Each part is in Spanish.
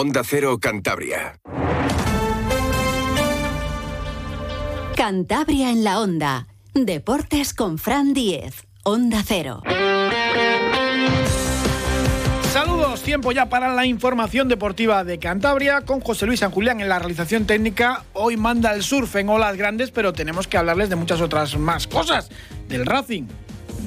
Onda Cero Cantabria. Cantabria en la Onda. Deportes con Fran Diez. Onda Cero. Saludos, tiempo ya para la información deportiva de Cantabria con José Luis San Julián en la realización técnica. Hoy manda el surf en olas grandes, pero tenemos que hablarles de muchas otras más cosas. Del Racing,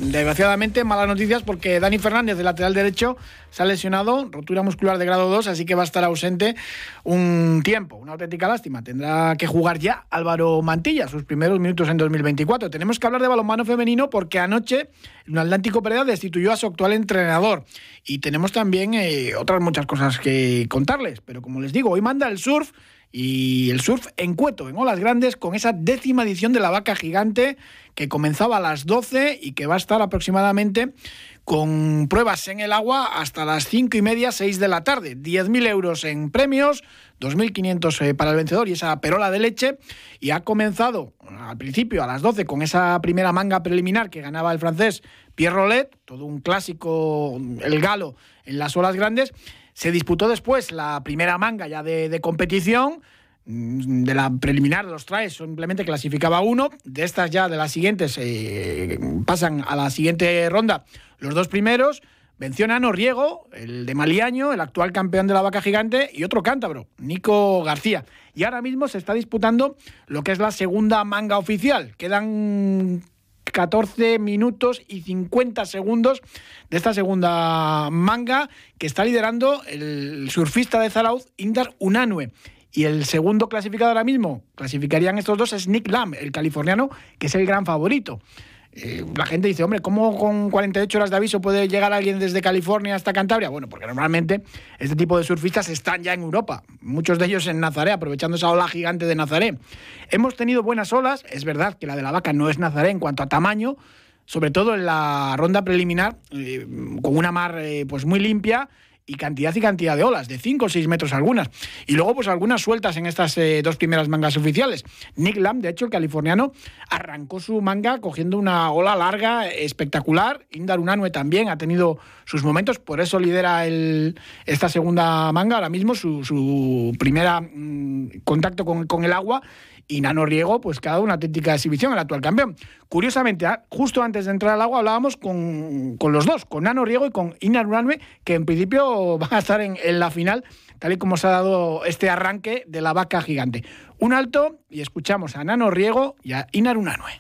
Desgraciadamente, malas noticias porque Dani Fernández, de lateral derecho, se ha lesionado, rotura muscular de grado 2, así que va a estar ausente un tiempo. Una auténtica lástima. Tendrá que jugar ya Álvaro Mantilla, sus primeros minutos en 2024. Tenemos que hablar de balonmano femenino porque anoche un Atlántico Pereira destituyó a su actual entrenador. Y tenemos también eh, otras muchas cosas que contarles. Pero como les digo, hoy manda el surf y el surf en Cueto, en olas grandes, con esa décima edición de la vaca gigante que comenzaba a las 12 y que va a estar aproximadamente con pruebas en el agua hasta las 5 y media, 6 de la tarde. 10.000 euros en premios, 2.500 eh, para el vencedor y esa perola de leche. Y ha comenzado al principio a las 12 con esa primera manga preliminar que ganaba el francés Pierre Rollet, todo un clásico, el galo en las olas grandes. Se disputó después la primera manga ya de, competición mm, de la preliminar de los traes simplemente clasificaba uno, de estas ya de las siguientes eh, pasan a la siguiente ronda los dos primeros, venció Nano Riego, el de Maliaño, el actual campeón de la vaca gigante, y otro cántabro, Nico García. Y ahora mismo se está disputando lo que es la segunda manga oficial. Quedan 14 minutos y 50 segundos de esta segunda manga que está liderando el surfista de Zarauz, Indar Unanue. Y el segundo clasificado ahora mismo, clasificarían estos dos, es Nick Lamb, el californiano, que es el gran favorito. Eh, la gente dice, hombre, ¿cómo con 48 horas de aviso puede llegar alguien desde California hasta Cantabria? Bueno, porque normalmente este tipo de surfistas están ya en Europa, muchos de ellos en Nazaré, aprovechando esa ola gigante de Nazaré. Hemos tenido buenas olas, es verdad que la de la vaca no es Nazaré en cuanto a tamaño, sobre todo en la ronda preliminar, eh, con una mar eh, pues muy limpia y cantidad y cantidad de olas, de 5 o 6 metros algunas. Y luego, pues algunas sueltas en estas eh, dos primeras mangas oficiales. Nick Lamb, de hecho, el californiano, arrancó su manga cogiendo una ola larga, espectacular. Indar Unanue también ha tenido sus momentos, por eso lidera el, esta segunda manga, ahora mismo su, su primera mm, contacto con, con el agua y Nano Riego, pues cada una auténtica exhibición, el actual campeón. Curiosamente, ah, justo antes de entrar al agua hablábamos con, los dos, con Nano Riego y con Inar Runway, que en principio van a estar en, la final, tal y como se ha dado este arranque de la vaca gigante. Un alto y escuchamos a Nano Riego y a Inar Unanue.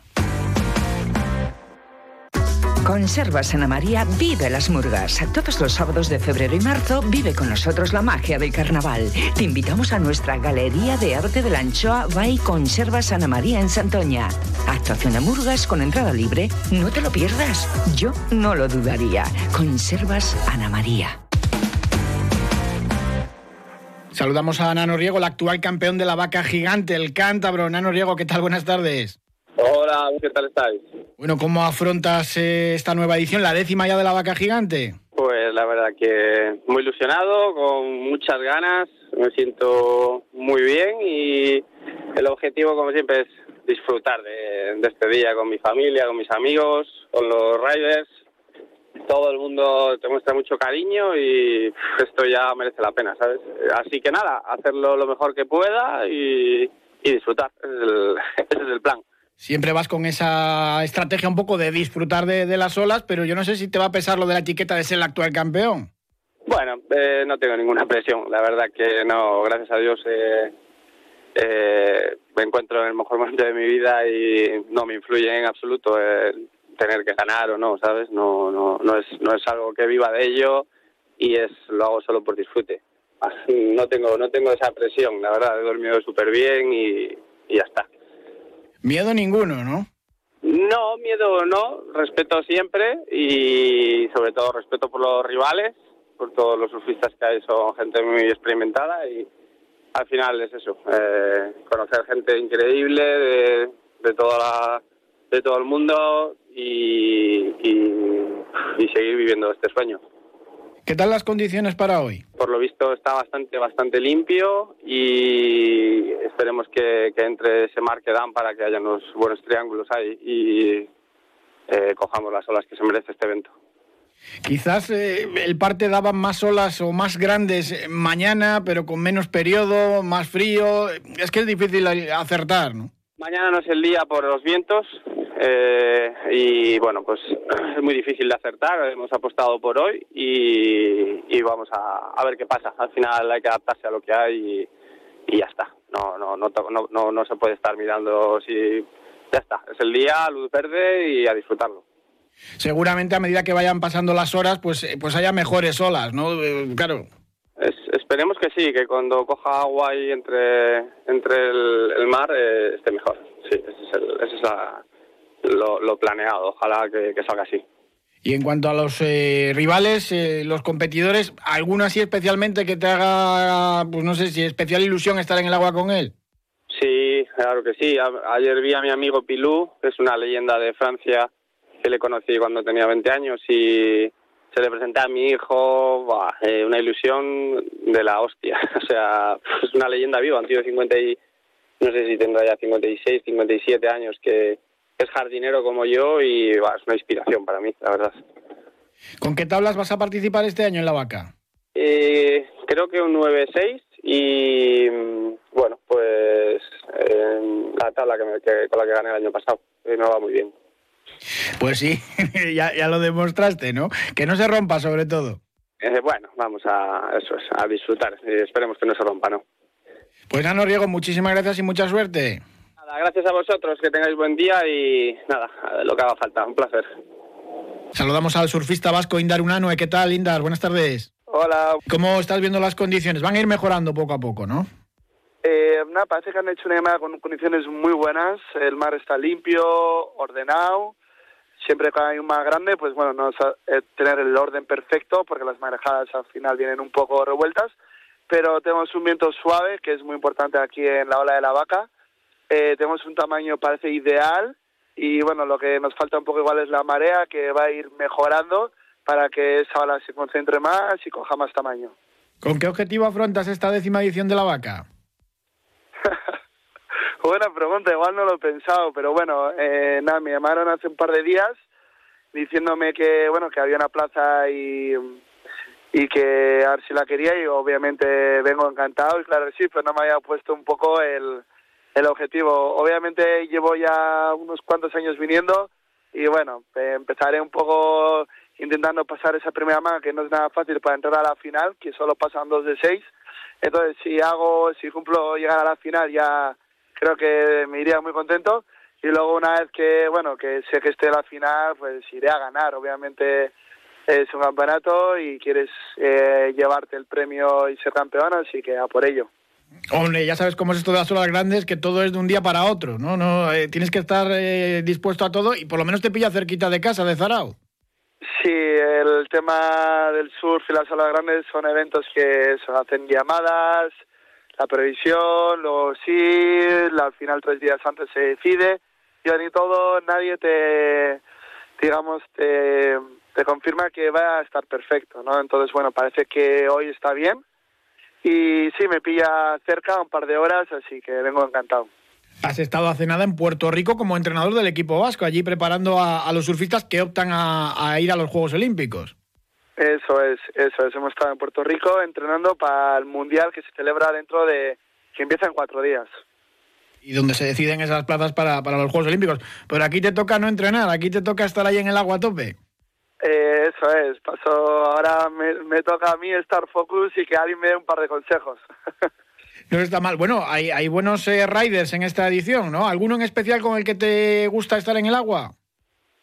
Conservas Ana María vive las murgas. Todos los sábados de febrero y marzo vive con nosotros la magia del carnaval. Te invitamos a nuestra Galería de Arte de la Anchoa by Conservas Ana María en Santoña. Actuación de murgas con entrada libre. No te lo pierdas. Yo no lo dudaría. Conservas Ana María. Saludamos a Nano Riego, el actual campeón de la vaca gigante, el cántabro. Nano Riego, ¿qué tal? Buenas tardes. Hola, ¿qué tal estáis? Bueno, ¿cómo afrontas eh, esta nueva edición, la décima ya de la vaca gigante? Pues la verdad que muy ilusionado, con muchas ganas, me siento muy bien y el objetivo, como siempre, es disfrutar de, este día con mi familia, con mis amigos, con los riders. Todo el mundo te muestra mucho cariño y esto ya merece la pena, ¿sabes? Así que nada, hacerlo lo mejor que pueda y, disfrutar. ese es el plan. Siempre vas con esa estrategia un poco de disfrutar de, las olas, pero yo no sé si te va a pesar lo de la etiqueta de ser el actual campeón. Bueno, eh, no tengo ninguna presión. La verdad que no, gracias a Dios eh, eh, me encuentro en el mejor momento de mi vida y no me influye en absoluto tener que ganar o no, ¿sabes? No, no, no, es, no es algo que viva de ello y es lo hago solo por disfrute. No tengo, no tengo esa presión, la verdad, he dormido súper bien y ya está. Miedo ninguno, ¿no? No, miedo no, respeto siempre y sobre todo respeto por los rivales, por todos los surfistas que hay, son gente muy experimentada y al final es eso, eh, conocer gente increíble de, de, toda la, de todo el mundo y, y seguir viviendo este sueño. ¿Qué tal las condiciones para hoy? Por lo visto está bastante bastante limpio y esperemos que, entre ese mar que dan para que haya unos buenos triángulos ahí y eh, cojamos las olas que se merece este evento. Quizás eh, el parte daba más olas o más grandes mañana, pero con menos periodo, más frío. Es que es difícil acertar, ¿no? Mañana no es el día por los vientos eh, y bueno, pues es muy difícil de acertar. Hemos apostado por hoy y, vamos a, ver qué pasa. Al final hay que adaptarse a lo que hay y, ya está. No, no, no, no, no se puede estar mirando si ya está. Es el día, luz verde y a disfrutarlo seguramente a medida que vayan pasando las horas, pues, eh, pues haya mejores olas, ¿no? Eh, claro. esperemos que sí, que cuando coja agua ahí entre, entre el, mar eh, esté mejor. Sí, ese es, lo, planeado. Ojalá que, salga así. Y en cuanto a los rivales, los competidores, ¿alguno así especialmente que te haga, pues no sé si especial ilusión estar en el agua con él? Sí, claro que sí. ayer vi a mi amigo Pilú, que es una leyenda de Francia, que le conocí cuando tenía 20 años y se le presenté a mi hijo, eh, una ilusión de la hostia. O sea, es una leyenda viva, un tío de 50 y, no sé si tendrá ya 56, 57 años, que es jardinero como yo y es una inspiración para mí, la verdad. ¿Con qué tablas vas a participar este año en la vaca? Eh, creo que un 9-6 y bueno, pues eh, la tabla que, con la que gané el año pasado. Y me va muy bien. Pues sí, ya, lo demostraste, ¿no? Que no se rompa sobre todo. Eh, bueno, vamos a eso a disfrutar. y esperemos que no se rompa, ¿no? Pues Ano Riego, muchísimas gracias y mucha suerte. Gracias a vosotros, que tengáis buen día y nada, lo que haga falta, un placer. Saludamos al surfista vasco Indar Unano. ¿Qué tal, Indar? Buenas tardes. Hola. ¿Cómo estás viendo las condiciones? Van a ir mejorando poco a poco, ¿no? Eh, nada, parece que han hecho una llamada con condiciones muy buenas. El mar está limpio, ordenado siempre que hay un mar grande, pues bueno, no es eh, tener el orden perfecto, porque las marejadas al final vienen un poco revueltas, pero tenemos un viento suave, que es muy importante aquí en la ola de la vaca. Eh, tenemos un tamaño, parece ideal, y bueno, lo que nos falta un poco igual es la marea, que va a ir mejorando para que esa ola se concentre más y coja más tamaño. ¿Con qué objetivo afrontas esta décima edición de la vaca? Buena pregunta, igual no lo he pensado, pero bueno, eh, nada, me llamaron hace un par de días diciéndome que, bueno, que había una plaza y, y que a ver si la quería y obviamente vengo encantado y claro sí, pero no me había puesto un poco el, el objetivo. Obviamente llevo ya unos cuantos años viniendo y bueno, empezaré un poco intentando pasar esa primera manga que no es nada fácil para entrar a la final, que solo pasan dos de seis. Entonces, si hago, si cumplo llegar a la final ya creo que me iría muy contento y luego una vez que bueno que sé que esté la final pues iré a ganar obviamente es un campeonato y quieres eh, llevarte el premio y ser campeón así que a por ello Hombre, ya sabes cómo es esto de las olas grandes, que todo es de un día para otro, ¿no? no eh, tienes que estar eh, dispuesto a todo y por lo menos te pilla cerquita de casa, de Zarao. Sí, el tema del surf y las olas grandes son eventos que se hacen llamadas, la previsión, luego sí, al final tres días antes se decide y ni todo nadie te, digamos, te, te confirma que va a estar perfecto, ¿no? Entonces, bueno, parece que hoy está bien y sí, me pilla cerca un par de horas, así que vengo encantado. Has estado hace nada en Puerto Rico como entrenador del equipo vasco, allí preparando a, los surfistas que optan a ir a los Juegos Olímpicos. Eso es, eso es. Hemos estado en Puerto Rico entrenando para el Mundial que se celebra dentro de... que empieza en cuatro días. Y donde se deciden esas plazas para, para los Juegos Olímpicos. Pero aquí te toca no entrenar, aquí te toca estar ahí en el agua a tope. Eh, eso es, pasó, ahora me, toca a mí estar focus y que alguien me dé un par de consejos. no está mal. Bueno, hay, hay buenos eh, riders en esta edición, ¿no? ¿Alguno en especial con el que te gusta estar en el agua?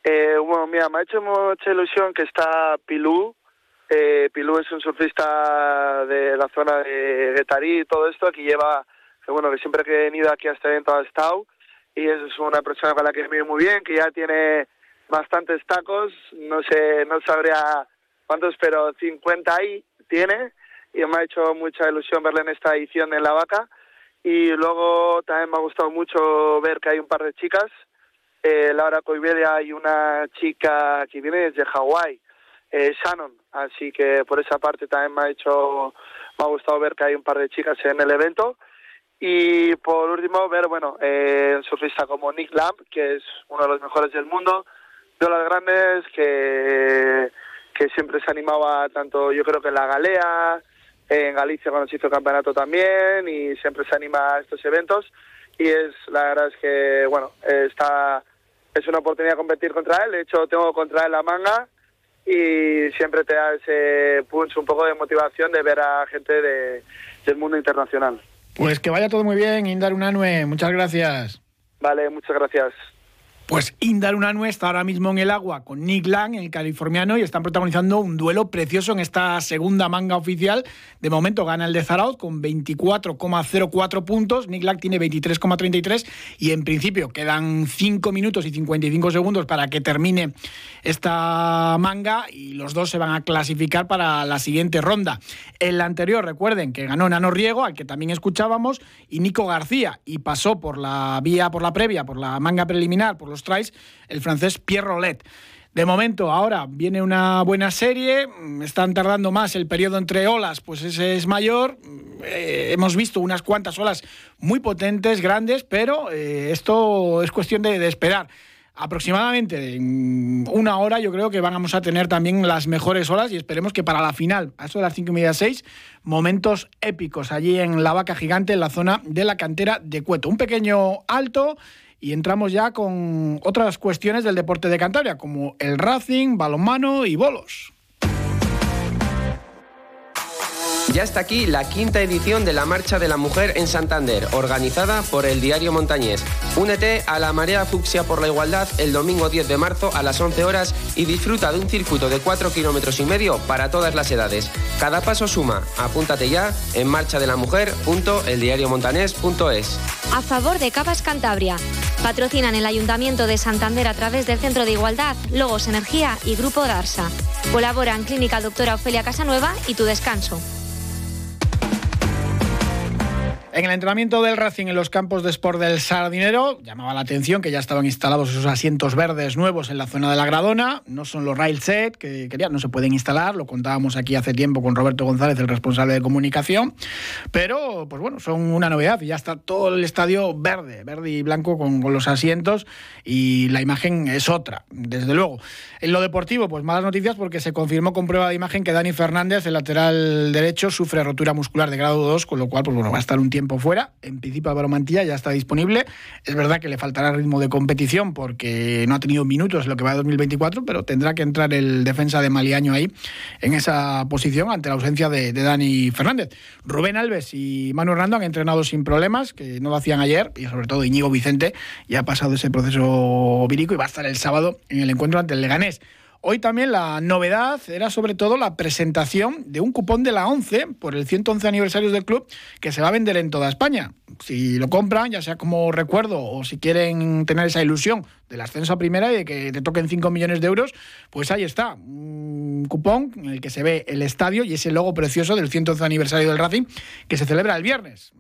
Eh, bueno, mira, me ha hecho mucha ilusión que está Pilú, eh, Pilú es un surfista de la zona de Getarí y todo esto, que lleva, que bueno, que siempre que he venido aquí a este evento ha estado, y es una persona con la que me muy bien, que ya tiene bastantes tacos, no sé, no sabría cuántos, pero 50 ahí tiene, y me ha hecho mucha ilusión verle en esta edición en La Vaca, y luego también me ha gustado mucho ver que hay un par de chicas, eh, Laura Coibelia y una chica que viene desde Hawái, eh, Shannon. Así que por esa parte también me ha hecho, me ha gustado ver que hay un par de chicas en el evento. Y por último, ver, bueno, eh, surfista como Nick Lamb, que es uno de los mejores del mundo, de las grandes, que, que siempre se animaba tanto, yo creo que en la Galea, en Galicia cuando se hizo el campeonato también, y siempre se anima a estos eventos. Y es, la verdad es que, bueno, está, es una oportunidad competir contra él. De hecho, tengo contra él la manga y siempre te da ese punch, un poco de motivación de ver a gente de, del mundo internacional. Pues que vaya todo muy bien, Indar Unanue. Muchas gracias. Vale, muchas gracias. Pues Indar Unanue está ahora mismo en el agua con Nick Lang, el californiano, y están protagonizando un duelo precioso en esta segunda manga oficial. De momento gana el de Zarauz con 24,04 puntos. Nick Lang tiene 23,33 y en principio quedan 5 minutos y 55 segundos para que termine esta manga y los dos se van a clasificar para la siguiente ronda. El anterior, recuerden que ganó Nano Riego, al que también escuchábamos, y Nico García, y pasó por la vía, por la previa, por la manga preliminar, por los traes el francés Pierre Rollet. De momento, ahora viene una buena serie, están tardando más, el periodo entre olas, pues ese es mayor. Eh, hemos visto unas cuantas olas muy potentes, grandes, pero eh, esto es cuestión de, esperar aproximadamente en una hora yo creo que vamos a tener también las mejores olas y esperemos que para la final, a eso de las cinco y media seis, momentos épicos allí en la vaca gigante, en la zona de la cantera de Cueto. Un pequeño alto y entramos ya con otras cuestiones del deporte de Cantabria, como el Racing, balonmano y bolos. Ya está aquí la quinta edición de la Marcha de la Mujer en Santander, organizada por el Diario Montañés. Únete a la Marea Fucsia por la Igualdad el domingo 10 de marzo a las 11 horas y disfruta de un circuito de 4 kilómetros y medio para todas las edades. Cada paso suma. Apúntate ya en marchadelamujer.eldiariomontanés.es. A favor de Cavas Cantabria. Patrocinan el Ayuntamiento de Santander a través del Centro de Igualdad, Logos Energía y Grupo Darsa. Colaboran Clínica Doctora Ofelia Casanueva y Tu Descanso. En el entrenamiento del Racing en los campos de sport del Sardinero, llamaba la atención que ya estaban instalados esos asientos verdes nuevos en la zona de la Gradona. No son los rail set que querían, no se pueden instalar. Lo contábamos aquí hace tiempo con Roberto González, el responsable de comunicación. Pero, pues bueno, son una novedad. Ya está todo el estadio verde, verde y blanco con, con los asientos y la imagen es otra, desde luego. En lo deportivo, pues malas noticias porque se confirmó con prueba de imagen que Dani Fernández, el lateral derecho, sufre rotura muscular de grado 2, con lo cual, pues bueno, va a estar un tiempo fuera. En principio, Álvaro Mantilla ya está disponible. Es verdad que le faltará ritmo de competición porque no ha tenido minutos lo que va de 2024, pero tendrá que entrar el defensa de Maliaño ahí en esa posición ante la ausencia de, Dani Fernández. Rubén Alves y Manu Hernando han entrenado sin problemas, que no lo hacían ayer, y sobre todo Iñigo Vicente ya ha pasado ese proceso vírico y va a estar el sábado en el encuentro ante el Leganés. Hoy también la novedad era sobre todo la presentación de un cupón de la 11 por el 111 aniversario del club que se va a vender en toda España. Si lo compran, ya sea como recuerdo o si quieren tener esa ilusión del ascenso a primera y de que te toquen 5 millones de euros, pues ahí está, un cupón en el que se ve el estadio y ese logo precioso del 111 aniversario del Racing que se celebra el viernes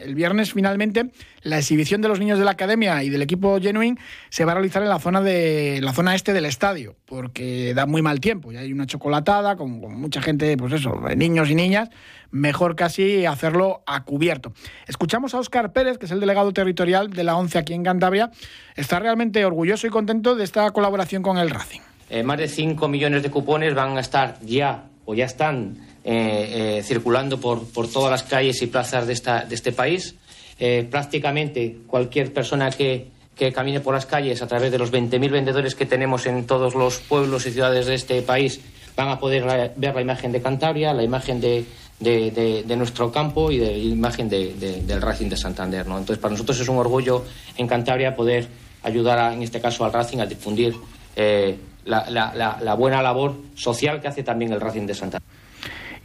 el viernes finalmente la exhibición de los niños de la academia y del equipo Genuine se va a realizar en la zona de la zona este del estadio, porque da muy mal tiempo. Ya hay una chocolatada con, mucha gente, pues eso, niños y niñas. Mejor casi hacerlo a cubierto. Escuchamos a Óscar Pérez, que es el delegado territorial de la ONCE aquí en Cantabria. Está realmente orgulloso y contento de esta colaboración con el Racing. Eh, más de 5 millones de cupones van a estar ya o ya están eh, eh, circulando por, por, todas las calles y plazas de, esta, de este país. Eh, prácticamente cualquier persona que, que, camine por las calles a través de los 20.000 vendedores que tenemos en todos los pueblos y ciudades de este país van a poder ver la imagen de Cantabria, la imagen de, de, de, nuestro campo y de la imagen del Racing de Santander. ¿no? Entonces, para nosotros es un orgullo en Cantabria poder ayudar, en este caso, al Racing a difundir la, la, la buena labor social que hace también el Racing de Santander.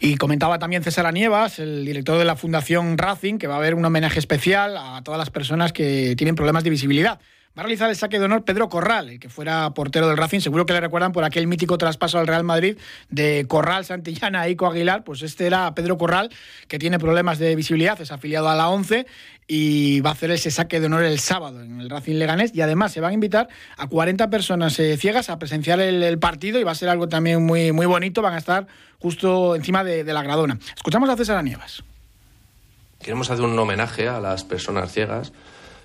Y comentaba también César Anievas, el director de la Fundación Racing, que va a haber un homenaje especial a todas las personas que tienen problemas de visibilidad. Va a realizar el saque de honor Pedro Corral, el que fuera portero del Racing. Seguro que le recuerdan por aquel mítico traspaso al Real Madrid de Corral, Santillana, Ico Aguilar. Pues este era Pedro Corral, que tiene problemas de visibilidad, es afiliado a la 11 y va a hacer ese saque de honor el sábado en el Racing Leganés. Y además se van a invitar a 40 personas eh, ciegas a presenciar el, partido y va a ser algo también muy, muy bonito. Van a estar justo encima de, la gradona. Escuchamos a César Anievas. Queremos hacer un homenaje a las personas ciegas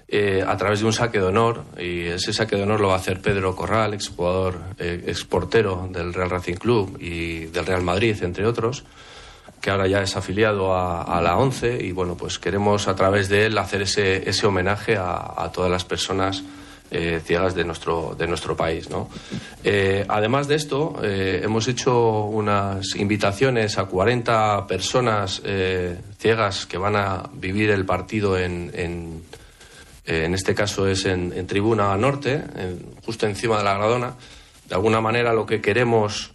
eh, a través de un saque de honor, y ese saque de honor lo va a hacer Pedro Corral, exjugador, eh, exportero del Real Racing Club y del Real Madrid, entre otros, que ahora ya es afiliado a, la ONCE, y bueno, pues queremos a través de él hacer ese, ese homenaje a, todas las personas eh, ciegas de nuestro, de nuestro país. ¿no? además de esto, hemos hecho unas invitaciones a 40 personas ciegas que van a vivir el partido en, en eh, en este caso es en, Tribuna Norte, justo encima de la Gradona. De alguna manera lo que queremos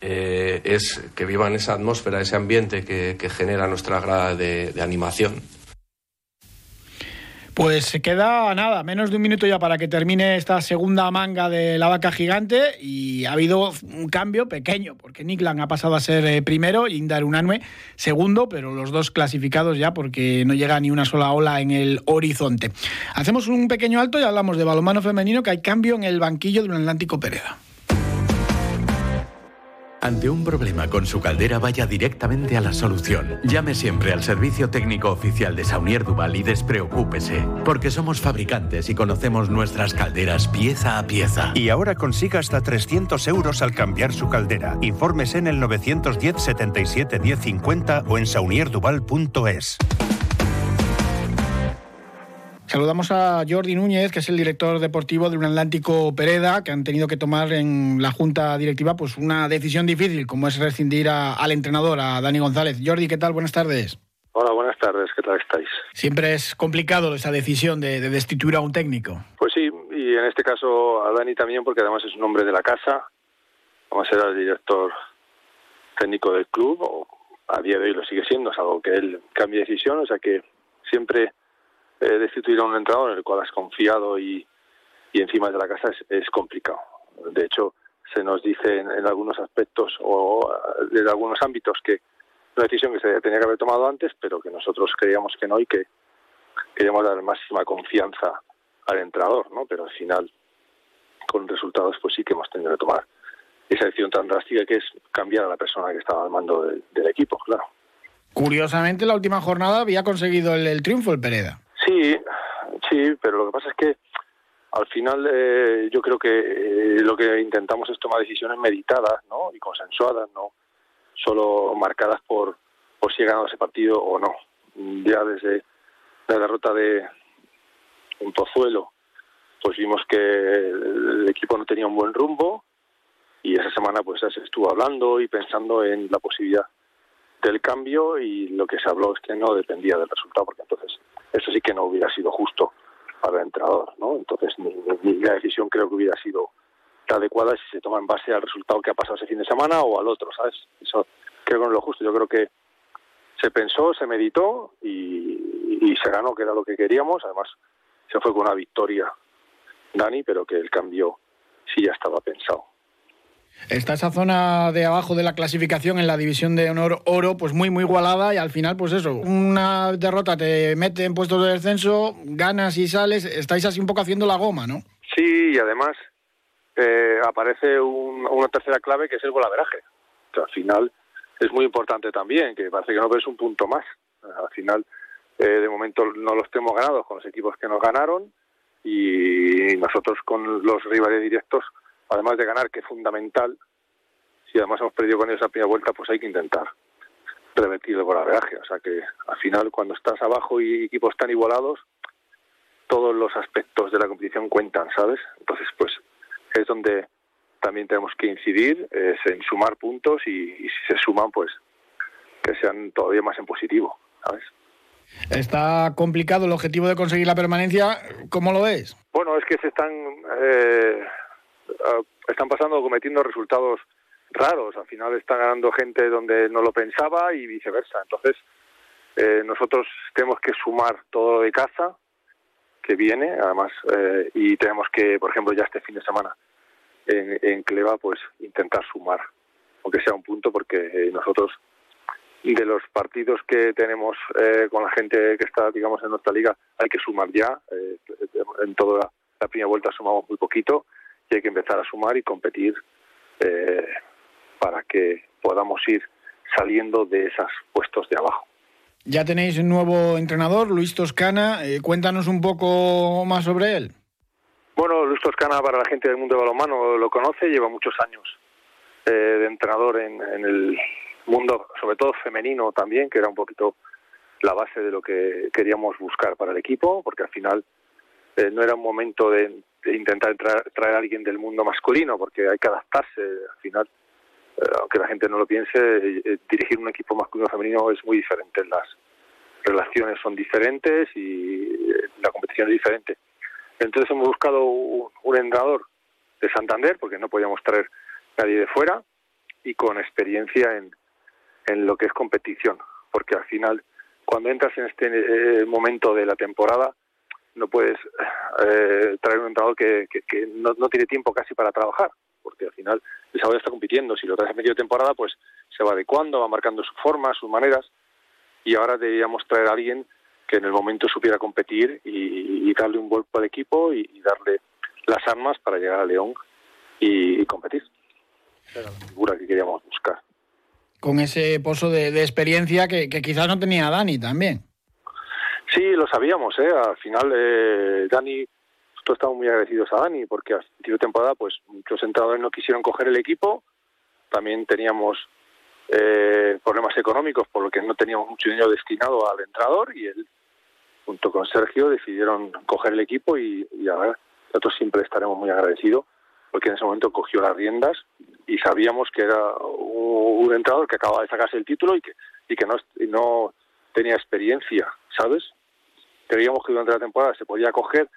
eh, es que vivan esa atmósfera, ese ambiente que, genera nuestra grada de animación. Pues se queda nada, menos de un minuto ya para que termine esta segunda manga de la vaca gigante y ha habido un cambio pequeño, porque Niklan ha pasado a ser eh, primero y Indar Unanue segundo, pero los dos clasificados ya porque no llega ni una sola ola en el horizonte. Hacemos un pequeño alto y hablamos de balonmano femenino, que hay cambio en el banquillo de un Atlántico Pereda. Ante un problema con su caldera, vaya directamente a la solución. Llame siempre al servicio técnico oficial de Saunier Duval y despreocúpese, porque somos fabricantes y conocemos nuestras calderas pieza a pieza. Y ahora consiga hasta 300 euros al cambiar su caldera. Infórmese en el 910 77 1050 o en saunierduval.es. Saludamos a Jordi Núñez, que es el director deportivo de un Atlántico Pereda, que han tenido que tomar en la junta directiva pues una decisión difícil, como es rescindir al entrenador, a Dani González. Jordi, ¿qué tal? Buenas tardes. Hola, buenas tardes, ¿qué tal estáis? Siempre es complicado esa decisión de, destituir a un técnico. Pues sí, y en este caso a Dani también, porque además es un hombre de la casa, vamos a ser el director técnico del club, o a día de hoy lo sigue siendo, es algo que él cambie de decisión, o sea que siempre eh, destituir a un entrenador en el cual has confiado y, y encima de la casa es, complicado. De hecho, se nos dice en, algunos aspectos o en algunos ámbitos que una decisión que se tenía que haber tomado antes, pero que nosotros creíamos que no y que queríamos dar máxima confianza al entrenador, ¿no? Pero al final, con resultados, pues sí que hemos tenido que tomar esa decisión tan drástica que es cambiar a la persona que estaba al mando del equipo, claro. Curiosamente, la última jornada había conseguido el triunfo el Pereda. Sí, sí, pero lo que pasa es que al final eh, yo creo que eh, lo que intentamos es tomar decisiones meditadas ¿no? y consensuadas, no solo marcadas por, por si he ganado ese partido o no. Ya desde la derrota de un Pozuelo, pues vimos que el equipo no tenía un buen rumbo y esa semana pues se estuvo hablando y pensando en la posibilidad del cambio y lo que se habló es que no dependía del resultado porque entonces eso sí que no hubiera sido justo para el entrenador, ¿no? Entonces, ni, la decisión creo que hubiera sido adecuada si se toma en base al resultado que ha pasado ese fin de semana o al otro, ¿sabes? Eso creo que no es lo justo. Yo creo que se pensó, se meditó y, y se ganó, que era lo que queríamos. Además, se fue con una victoria Dani, pero que el cambio sí ya estaba pensado. Está esa zona de abajo de la clasificación en la división de honor oro, pues muy, muy igualada y al final, pues eso, una derrota te mete en puestos de descenso, ganas y sales, estáis así un poco haciendo la goma, ¿no? Sí, y además eh, aparece una tercera clave que es el golaveraje. Al final es muy importante también, que parece que no ves un punto más. Al final, eh, de momento no los tenemos ganados con los equipos que nos ganaron y nosotros con los rivales directos además de ganar, que es fundamental, si además hemos perdido con esa primera vuelta, pues hay que intentar revertir el golaveraje. O sea que al final, cuando estás abajo y equipos tan igualados, todos los aspectos de la competición cuentan, ¿sabes? Entonces, pues es donde también tenemos que incidir, es en sumar puntos y, y si se suman, pues que sean todavía más en positivo, ¿sabes? Está complicado el objetivo de conseguir la permanencia. ¿Cómo lo ves? Bueno, es que se están eh, están pasando cometiendo resultados raros. Al final está ganando gente donde no lo pensaba y viceversa. Entonces, eh, nosotros tenemos que sumar todo lo de casa que viene, además, eh, y tenemos que, por ejemplo, ya este fin de semana en, en Cleva, pues intentar sumar, aunque sea un punto, porque eh, nosotros de los partidos que tenemos con la gente que está, digamos, en nuestra liga, hay que sumar ya. en toda la primera vuelta sumamos muy poquito y hay que empezar a sumar y competir eh, para que podamos ir saliendo de esos puestos de abajo. Ya tenéis un nuevo entrenador, Luis Toscana. Eh, cuéntanos un poco más sobre él. Bueno, Luis Toscana, para la gente del mundo de balonmano, lo conoce, lleva muchos años eh, de entrenador en, el mundo, sobre todo femenino también, que era un poquito la base de lo que queríamos buscar para el equipo, porque al final eh, no era un momento de, intentar traer a alguien del mundo masculino, porque hay que adaptarse. Al final, eh, aunque la gente no lo piense, dirigir un equipo masculino o femenino es muy diferente. Las relaciones son diferentes y la competición es diferente. Entonces hemos buscado un, entrenador de Santander, porque no podíamos traer nadie de fuera, y con experiencia en, en lo que es competición, porque al final, cuando entras en este eh, momento de la temporada, no puedes eh, traer un entrenador que, que, no, tiene tiempo casi para trabajar, porque al final el sábado está compitiendo. Si lo traes en medio temporada, pues se va adecuando, va marcando su forma, sus maneras, y ahora deberíamos traer a alguien que en el momento supiera competir y, darle un golpe al equipo y, darle las armas para llegar a León y, competir. Esa era la figura que queríamos buscar. Con ese pozo de, experiencia que, quizás no tenía Dani también. Sí, lo sabíamos, ¿eh? Al final, eh, Dani, nosotros estamos muy agradecidos a Dani porque al principio de temporada, pues muchos entrenadores no quisieron coger el equipo. También teníamos eh, problemas económicos por lo que no teníamos mucho dinero destinado al entrenador y él junto con Sergio decidieron coger el equipo y, y a ver, nosotros siempre estaremos muy agradecidos porque en ese momento cogió las riendas y sabíamos que era un, entrenador que acababa de sacarse el título y que, y no tenía experiencia, ¿sabes? Creíamos que durante la temporada se podía coger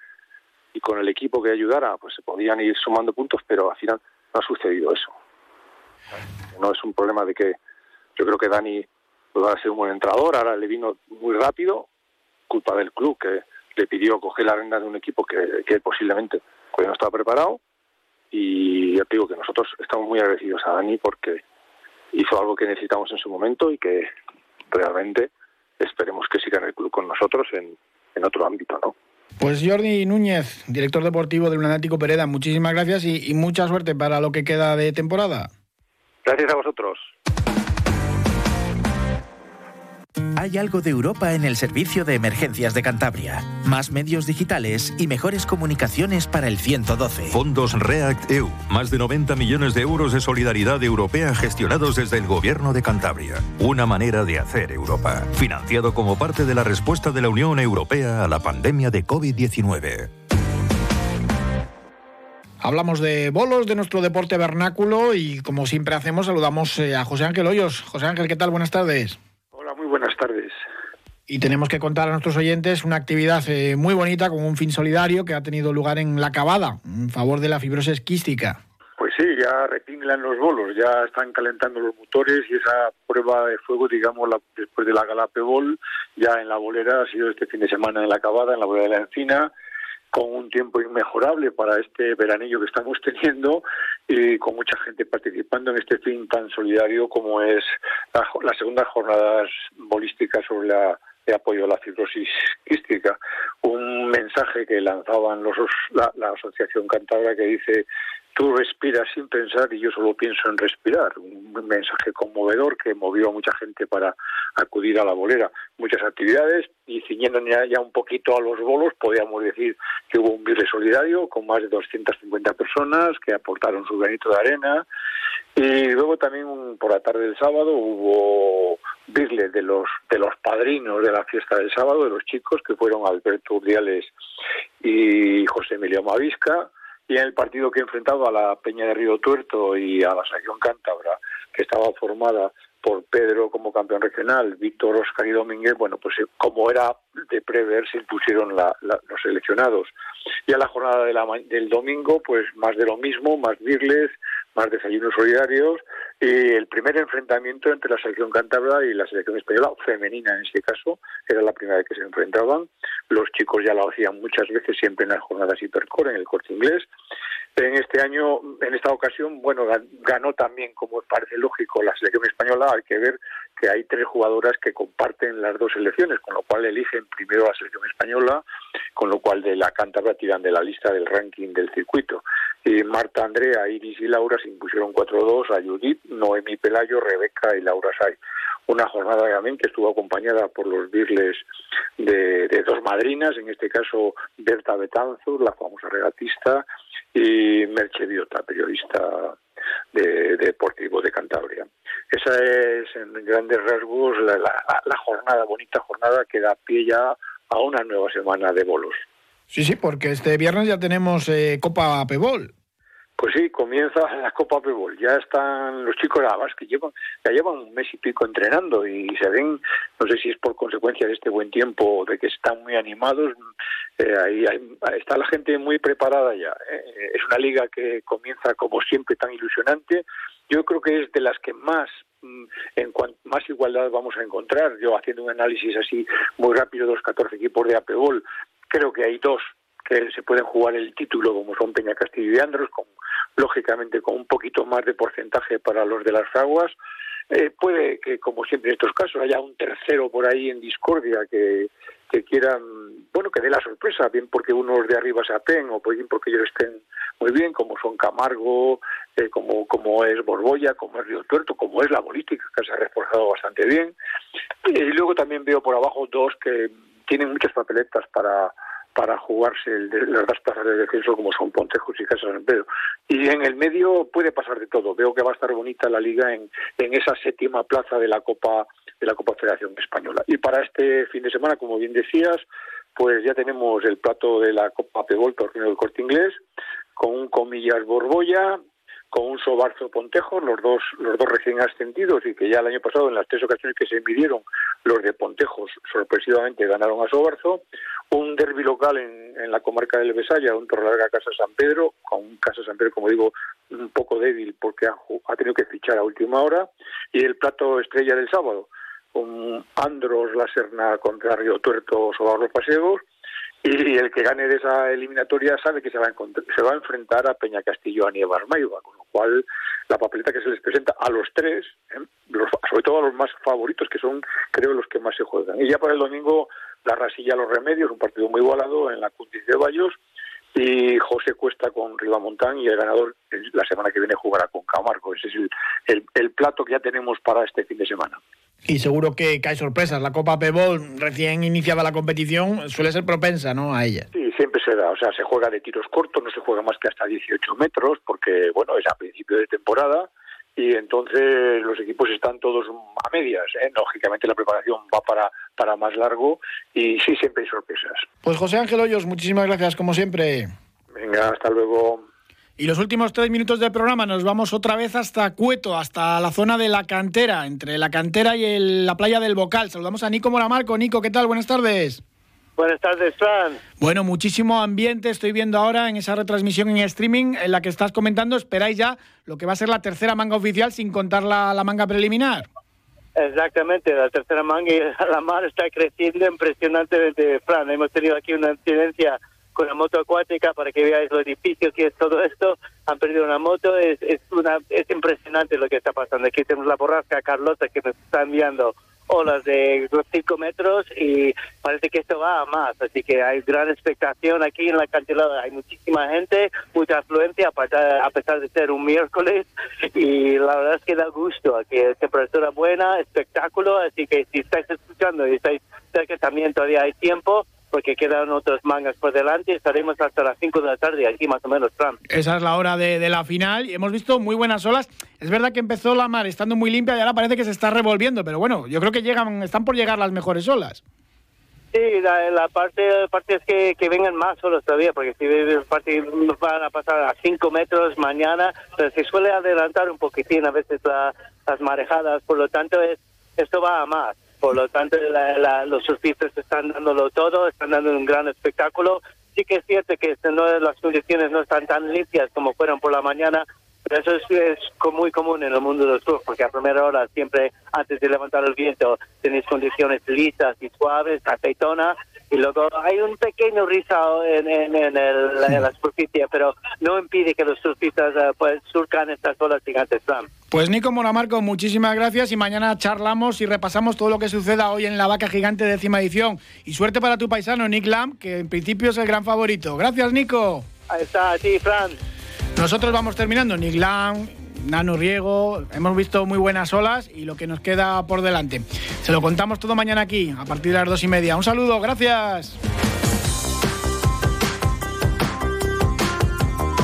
y con el equipo que ayudara pues se podían ir sumando puntos, pero al final no ha sucedido eso. No es un problema de que yo creo que Dani va a ser un buen entrenador, ahora le vino muy rápido, culpa del club que le pidió coger la renda de un equipo que, posiblemente pues no estaba preparado y ya te digo que nosotros estamos muy agradecidos a Dani porque hizo algo que necesitamos en su momento y que realmente esperemos que siga en el club con nosotros en, en otro ámbito, ¿no? Pues Jordi Núñez, director deportivo del Lunático Pereda, muchísimas gracias y, y mucha suerte para lo que queda de temporada. Gracias a vosotros. Hay algo de Europa en el servicio de emergencias de Cantabria. Más medios digitales y mejores comunicaciones para el 112. Fondos React EU. Más de 90 millones de euros de solidaridad europea gestionados desde el gobierno de Cantabria. Una manera de hacer Europa. Financiado como parte de la respuesta de la Unión Europea a la pandemia de COVID-19. Hablamos de bolos, de nuestro deporte vernáculo y como siempre hacemos saludamos eh, a José Ángel Hoyos. José Ángel, ¿qué tal? Buenas tardes. Tardes. Y tenemos que contar a nuestros oyentes una actividad eh, muy bonita con un fin solidario que ha tenido lugar en La Cabada, en favor de la fibrosis quística. Pues sí, ya reclinan los bolos, ya están calentando los motores y esa prueba de fuego, digamos, después de la Galapebol, ya en la bolera ha sido este fin de semana en La Cabada, en la bolera de la Encina, con un tiempo inmejorable para este veranillo que estamos teniendo y con mucha gente participando en este fin tan solidario como es la, la segunda jornada bolística sobre la apoyo a la fibrosis quística. Un mensaje que lanzaban los, la, la Asociación Cantabria que dice tú respiras sin pensar y yo solo pienso en respirar. Un mensaje conmovedor que movió a mucha gente para acudir a la bolera. Muchas actividades y ciñendo ya, un poquito a los bolos, podríamos decir que hubo un virre solidario con más de 250 personas que aportaron su granito de arena. Y luego también por la tarde del sábado hubo birle de los de los padrinos de la fiesta del sábado, de los chicos, que fueron Alberto Urdiales y José Emilio Mavisca y en el partido que enfrentaba a la Peña de Río Tuerto y a la Sección Cántabra, que estaba formada por Pedro como campeón regional, Víctor, Oscar y Domínguez, bueno, pues eh, como era de prever, se impusieron los seleccionados. Y a la jornada del domingo, pues más de lo mismo, más virles, más desayunos solidarios y el primer enfrentamiento entre la selección cántabra y la selección española, femenina en este caso, era la primera vez que se enfrentaban. Los chicos ya lo hacían muchas veces, siempre en las jornadas hipercore, en el corte inglés. En este año, en esta ocasión, bueno, ganó también, como parece lógico, la selección española. Hay que ver hay tres jugadoras que comparten las dos selecciones, con lo cual eligen primero la selección española, con lo cual de la Cántabra tiran de la lista del ranking del circuito. Y Marta Andrea, Iris y Laura se impusieron 4-2 a Judith, Noemi Pelayo, Rebeca y Laura Say una jornada también que estuvo acompañada por los birles de, dos madrinas, en este caso Berta Betanzur, la famosa regatista, y Merche Biota, periodista de, Deportivo de Cantabria. Esa es, en grandes rasgos, la, la, jornada, bonita jornada que da pie ya a una nueva semana de bolos. Sí, sí, porque este viernes ya tenemos eh, Copa Pebol. Pues sí, comienza la Copa Pebol. Ya están los chicos Abas que llevan, ya llevan un mes y pico entrenando y se ven, no sé si es por consecuencia de este buen tiempo, de que están muy animados. Eh, ahí, está la gente muy preparada ya. ¿eh? Es una liga que comienza como siempre tan ilusionante. Yo creo que es de las que más mm, en cuanto más igualdad vamos a encontrar. Yo haciendo un análisis así muy rápido de los 14 equipos de APEBOL, creo que hay dos que se pueden jugar el título, como son Peña Castillo y Andros, con, lógicamente con un poquito más de porcentaje para los de las fraguas. Eh, puede que, como siempre en estos casos, haya un tercero por ahí en discordia que, que quieran, bueno, que dé la sorpresa, bien porque unos de arriba se apen o bien porque ellos estén muy bien, como son Camargo, eh, como, como es Borbolla, como es Río Tuerto, como es la política, que se ha reforzado bastante bien. Y luego también veo por abajo dos que tienen muchas papeletas para para jugarse el las dos plazas de descenso como son Pontejos y Casa San Pedro. Y en el medio puede pasar de todo. Veo que va a estar bonita la liga en, en esa séptima plaza de la Copa de la Copa Federación Española. Y para este fin de semana, como bien decías, pues ya tenemos el plato de la Copa Pebol, torneo del Corte Inglés, con un comillas Borbolla, con un Sobarzo Pontejo, los dos, los dos recién ascendidos y que ya el año pasado en las tres ocasiones que se midieron los de Pontejos sorpresivamente ganaron a Sobarzo, un derbi local en, en la comarca del Besaya, un Torrelarga Casa San Pedro, con un Casa San Pedro, como digo, un poco débil porque ha, ha tenido que fichar a última hora, y el plato estrella del sábado, con Andros La Serna contra Río Tuerto Sobar Paseos, y el que gane de esa eliminatoria sabe que se va a, se va a enfrentar a Peña Castillo a Nievas Maiva, con lo cual la papeleta que se les presenta a los tres, ¿eh? sobre todo a los más favoritos, que son creo los que más se juegan. Y ya para el domingo la Rasilla Los Remedios, un partido muy igualado en la Cuntis de Bayos, y José Cuesta con Ribamontán y el ganador la semana que viene jugará con Camargo. Ese es el, el plato que ya tenemos para este fin de semana. Y seguro que, hay sorpresas. La Copa Pebol, recién iniciada la competición, suele ser propensa ¿no? a ella. Sí, siempre se da. O sea, se juega de tiros cortos, no se juega más que hasta 18 metros, porque, bueno, es a principio de temporada y entonces los equipos están todos a medias. ¿eh? Lógicamente la preparación va para, para más largo y sí, siempre hay sorpresas. Pues José Ángel Hoyos, muchísimas gracias como siempre. Venga, hasta luego. Y los últimos tres minutos del programa nos vamos otra vez hasta Cueto, hasta la zona de la cantera, entre la cantera y la playa del Bocal. Saludamos a Nico Moramarco. Nico, ¿qué tal? Buenas tardes. Buenas tardes, Fran. Bueno, muchísimo ambiente estoy viendo ahora en esa retransmisión en streaming en la que estás comentando. Esperáis ya lo que va a ser la tercera manga oficial sin contar la, la manga preliminar. Exactamente, la tercera manga y la mar está creciendo impresionantemente, Fran. Hemos tenido aquí una incidencia con la moto acuática para que veáis los edificios y es todo esto. Han perdido una moto, es, es, una, es impresionante lo que está pasando. Aquí tenemos la borrasca Carlota que nos está enviando olas de 5 metros y parece que esto va a más, así que hay gran expectación aquí en la cantidad, hay muchísima gente, mucha afluencia a pesar de ser un miércoles y la verdad es que da gusto, aquí temperatura buena, espectáculo, así que si estáis escuchando y estáis cerca también todavía hay tiempo, porque quedan otros mangas por delante. Estaremos hasta las 5 de la tarde aquí más o menos, Trump. Esa es la hora de, la final y hemos visto muy buenas olas. Es verdad que empezó la mar estando muy limpia y ahora parece que se está revolviendo, pero bueno, yo creo que llegan, están por llegar las mejores olas. Sí, la, parte, parte es que, que, vengan más olas todavía, porque si parte van a pasar a 5 metros mañana, pero se suele adelantar un poquitín a veces las marejadas, por lo tanto es, esto va a más. Por lo tanto, los surfistas están dándolo todo, están dando un gran espectáculo. Sí que es cierto que no, las condiciones no están tan limpias como fueron por la mañana, pero eso es, muy común en el mundo del surf, porque a primera hora, siempre antes de levantar el viento, tenéis condiciones lisas y suaves, aceitona, y luego hay un pequeño rizado en, en, en, el, en la superficie, pero no impide que los surfistas eh, pues surcan estas olas gigantes, Fran. Pues Nico Moramarco, muchísimas gracias y mañana charlamos y repasamos todo lo que suceda hoy en la Vaca Gigante décima edición. Y suerte para tu paisano Nick Lam, que en principio es el gran favorito. Gracias, Nico. Ahí está, a ti, Fran. Nosotros vamos terminando. Nick Lam, Nano Riego, hemos visto muy buenas olas y lo que nos queda por delante. Se lo contamos todo mañana aquí, a partir de las dos y media. Un saludo, gracias.